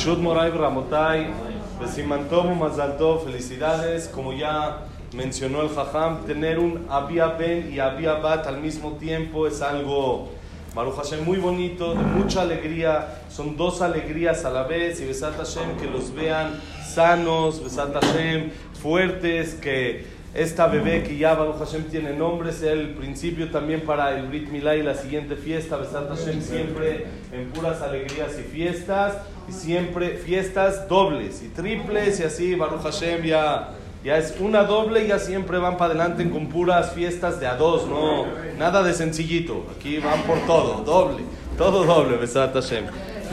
Breshut Moray Ramotai, Besimantov Mazaltov, felicidades. Como ya mencionó el Jajam, tener un Abia Ben y Abia Bat al mismo tiempo es algo, Baruch Hashem, muy bonito, de mucha alegría. Son dos alegrías a la vez. Y Besat Hashem, que los vean sanos, Besat Hashem, fuertes, que esta bebé que ya Baruch Hashem tiene nombre, sea el principio también para el Brit Milá y la siguiente fiesta, Besat Hashem siempre en puras alegrías y fiestas, y siempre fiestas dobles y triples, y así Baruch Hashem ya, ya es una doble ya siempre van para adelante con puras fiestas de a dos, no, nada de sencillito, aquí van por todo, doble, todo doble, Besat Hashem.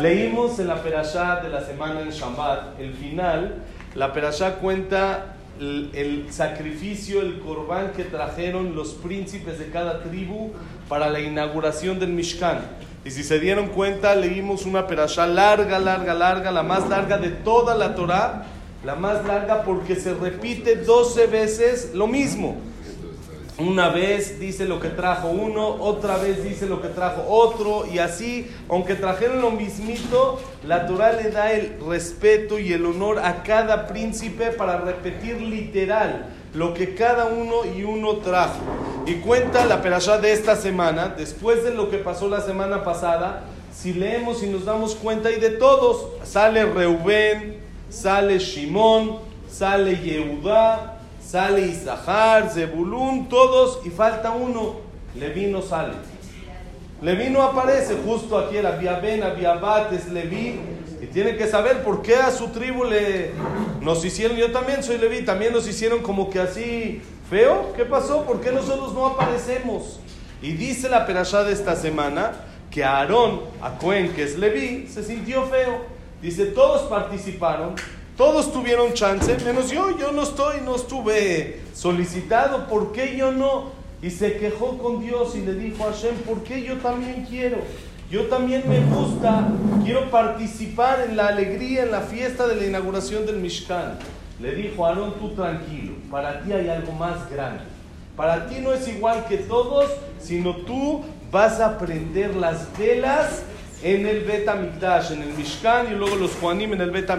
Leímos en la perashá de la semana en Shabbat, el final, la perashá cuenta el, sacrificio, el corbán que trajeron los príncipes de cada tribu para la inauguración del Mishkan. Y si se dieron cuenta, leímos una perashá larga, larga, larga, la más larga de toda la Torah, la más larga porque se repite 12 veces lo mismo. Una vez dice lo que trajo uno, otra vez dice lo que trajo otro, y así, aunque trajeron lo mismito, la Torah le da el respeto y el honor a cada príncipe para repetir literal lo que cada uno y uno trajo. Y cuenta la perashá de esta semana, después de lo que pasó la semana pasada, si leemos y nos damos cuenta, y de todos, sale Reubén, sale Shimón, sale Yehudá, sale Isahar, Zebulún, todos, y falta uno, Leví no sale. Leví no aparece, justo aquí era Ben, Abiabat, es Leví, y tiene que saber por qué a su tribu le nos hicieron, yo también soy Leví, también nos hicieron como que así feo, ¿qué pasó? ¿Por qué nosotros no aparecemos? Y dice la perashá de esta semana que Aarón, a Cohen, que es Leví, se sintió feo. Dice, todos participaron, todos tuvieron chance, menos yo, yo no estoy, no estuve solicitado, ¿por qué yo no? Y se quejó con Dios y le dijo a Hashem, ¿por qué yo también quiero? Yo también me gusta, quiero participar en la alegría, en la fiesta de la inauguración del Mishkan. Le dijo, Aarón, tú tranquilo, para ti hay algo más grande. Para ti no es igual que todos, sino tú vas a prender las velas en el Bet en el Mishkan, y luego los Juanim en el Bet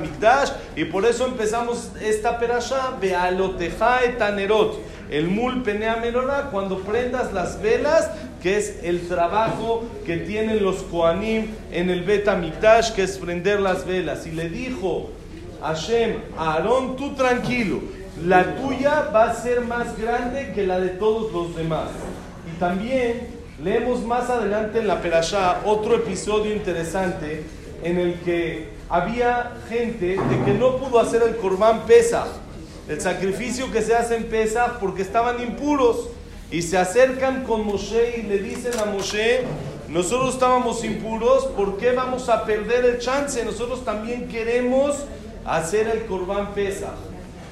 y por eso empezamos esta perashá, Bealoteja etanerot, el Mul Penea Menorá, cuando prendas las velas, que es el trabajo que tienen los Koanim en el Bet que es prender las velas. Y le dijo Hashem, Aarón, tú tranquilo, la tuya va a ser más grande que la de todos los demás. Y también Leemos más adelante en la Perashá otro episodio interesante en el que había gente de que no pudo hacer el Corbán Pesach, el sacrificio que se hace en Pesach porque estaban impuros y se acercan con Moshe y le dicen a Moshe, nosotros estábamos impuros, ¿por qué vamos a perder el chance? Nosotros también queremos hacer el Corbán Pesach.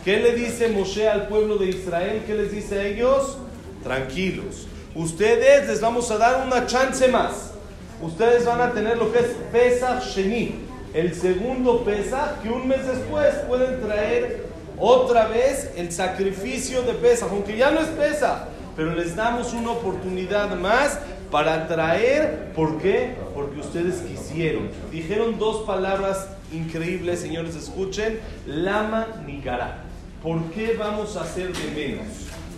¿Qué le dice Moshe al pueblo de Israel? ¿Qué les dice a ellos? Tranquilos ustedes les vamos a dar una chance más. Ustedes van a tener lo que es Pesach Sheni, el segundo Pesach, que un mes después pueden traer otra vez el sacrificio de Pesach, aunque ya no es Pesach, pero les damos una oportunidad más para traer, ¿por qué? Porque ustedes quisieron. Dijeron dos palabras increíbles, señores, escuchen, lama nigará. ¿Por qué vamos a hacer de menos?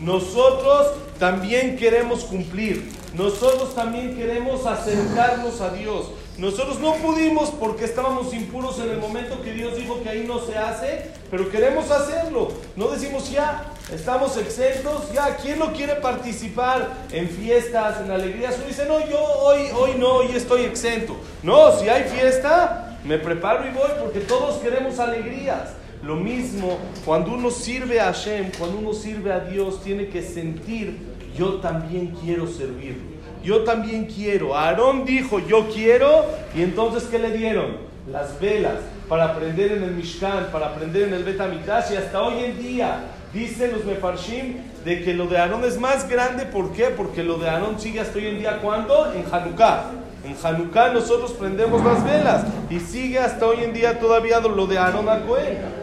Nosotros también queremos cumplir. Nosotros también queremos acercarnos a Dios. Nosotros no pudimos porque estábamos impuros en el momento que Dios dijo que ahí no se hace, pero queremos hacerlo. No decimos ya, estamos exentos, ya, ¿quién no quiere participar en fiestas, en alegrías? Uno dice, no, yo hoy, hoy no, hoy estoy exento. No, si hay fiesta, me preparo y voy porque todos queremos alegrías. Lo mismo, cuando uno sirve a Hashem, cuando uno sirve a Dios, tiene que sentir, yo también quiero servirlo. Yo también quiero. Aarón dijo, yo quiero, y entonces, ¿qué le dieron? Las velas para aprender en el Mishkan, para aprender en el Betamitash, y hasta hoy en día dicen los Mefarshim de que lo de Aarón es más grande. ¿Por qué? Porque lo de Aarón sigue hasta hoy en día, ¿cuándo? En Hanukkah. En Hanukkah nosotros prendemos las velas y sigue hasta hoy en día todavía lo de Aarón a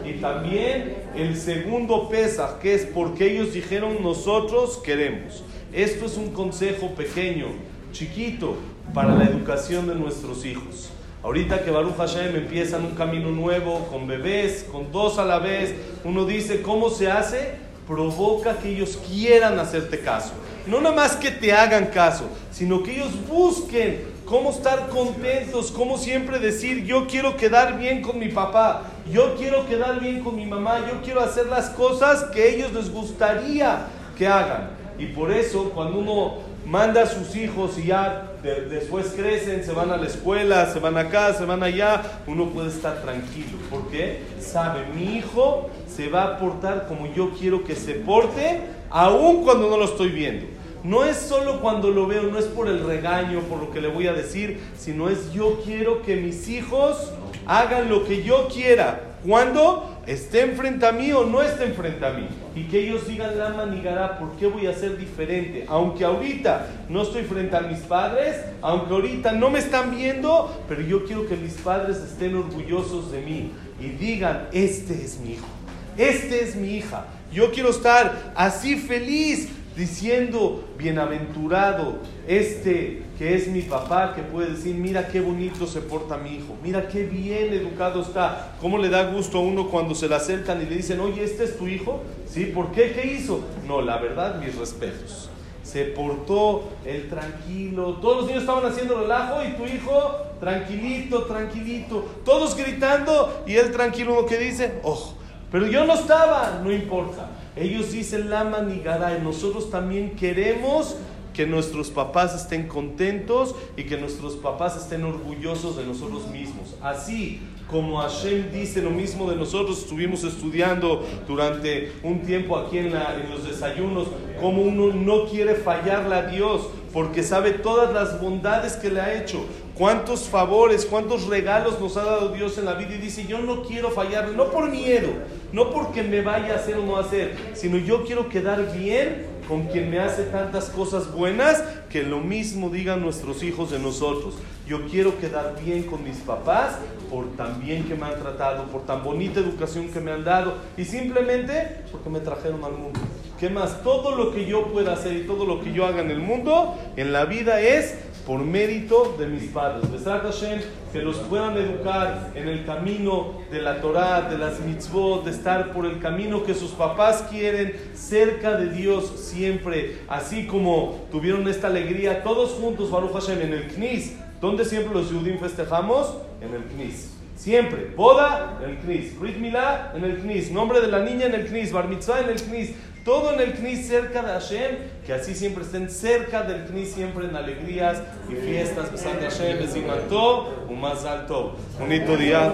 Y también el segundo Pesach, que es porque ellos dijeron nosotros queremos. Esto es un consejo pequeño, chiquito, para la educación de nuestros hijos. Ahorita que Baruch Hashem empiezan un camino nuevo, con bebés, con dos a la vez, uno dice, ¿cómo se hace? Provoca que ellos quieran hacerte caso. No nada más que te hagan caso, sino que ellos busquen cómo estar contentos, cómo siempre decir, yo quiero quedar bien con mi papá, yo quiero quedar bien con mi mamá, yo quiero hacer las cosas que ellos les gustaría que hagan. Y por eso cuando uno manda a sus hijos y ya después crecen, se van a la escuela, se van acá, se van allá, uno puede estar tranquilo. porque Sabe, mi hijo se va a portar como yo quiero que se porte, aun cuando no lo estoy viendo. No es solo cuando lo veo, no es por el regaño, por lo que le voy a decir, sino es yo quiero que mis hijos hagan lo que yo quiera. Cuando esté enfrente a mí o no esté enfrente a mí. Y que ellos digan la manigará, ¿por qué voy a ser diferente? Aunque ahorita no estoy frente a mis padres, aunque ahorita no me están viendo, pero yo quiero que mis padres estén orgullosos de mí y digan, este es mi hijo, este es mi hija. Yo quiero estar así feliz diciendo, bienaventurado este que es mi papá, que puede decir, mira qué bonito se porta mi hijo, mira qué bien educado está, cómo le da gusto a uno cuando se le acercan y le dicen, oye, este es tu hijo, ¿sí? ¿Por qué? ¿Qué hizo? No, la verdad, mis respetos. Se portó el tranquilo, todos los niños estaban haciendo relajo y tu hijo tranquilito, tranquilito, todos gritando y él tranquilo, uno que dice, ojo, pero yo no estaba, no importa. Ellos dicen la manigada nosotros también queremos que nuestros papás estén contentos y que nuestros papás estén orgullosos de nosotros mismos. Así como Hashem dice lo mismo de nosotros, estuvimos estudiando durante un tiempo aquí en, en los desayunos, cómo uno no quiere fallarle a Dios porque sabe todas las bondades que le ha hecho, cuántos favores, cuántos regalos nos ha dado Dios en la vida y dice, yo no quiero fallarle, no por miedo, no porque me vaya a hacer o no hacer, sino yo quiero quedar bien con quien me hace tantas cosas buenas, que lo mismo digan nuestros hijos de nosotros. Yo quiero quedar bien con mis papás por tan bien que me han tratado, por tan bonita educación que me han dado y simplemente porque me trajeron al mundo. ¿Qué más? Todo lo que yo pueda hacer y todo lo que yo haga en el mundo, en la vida es por mérito de mis padres. Hashem, que los puedan educar en el camino de la Torah, de las mitzvot, de estar por el camino que sus papás quieren, cerca de Dios siempre. Así como tuvieron esta alegría todos juntos, Baruch Hashem, en el Knis. ¿Dónde siempre los Yudim festejamos? En el Knis. Siempre. Boda en el Knis. Brit Milá en el Knis. Nombre de la niña en el Knis. Bar Mitzvah en el Knis todo en el Knis cerca de Hashem, que así siempre estén cerca del Knis, siempre en alegrías y fiestas, besando Hashem, un más alto. Bonito día.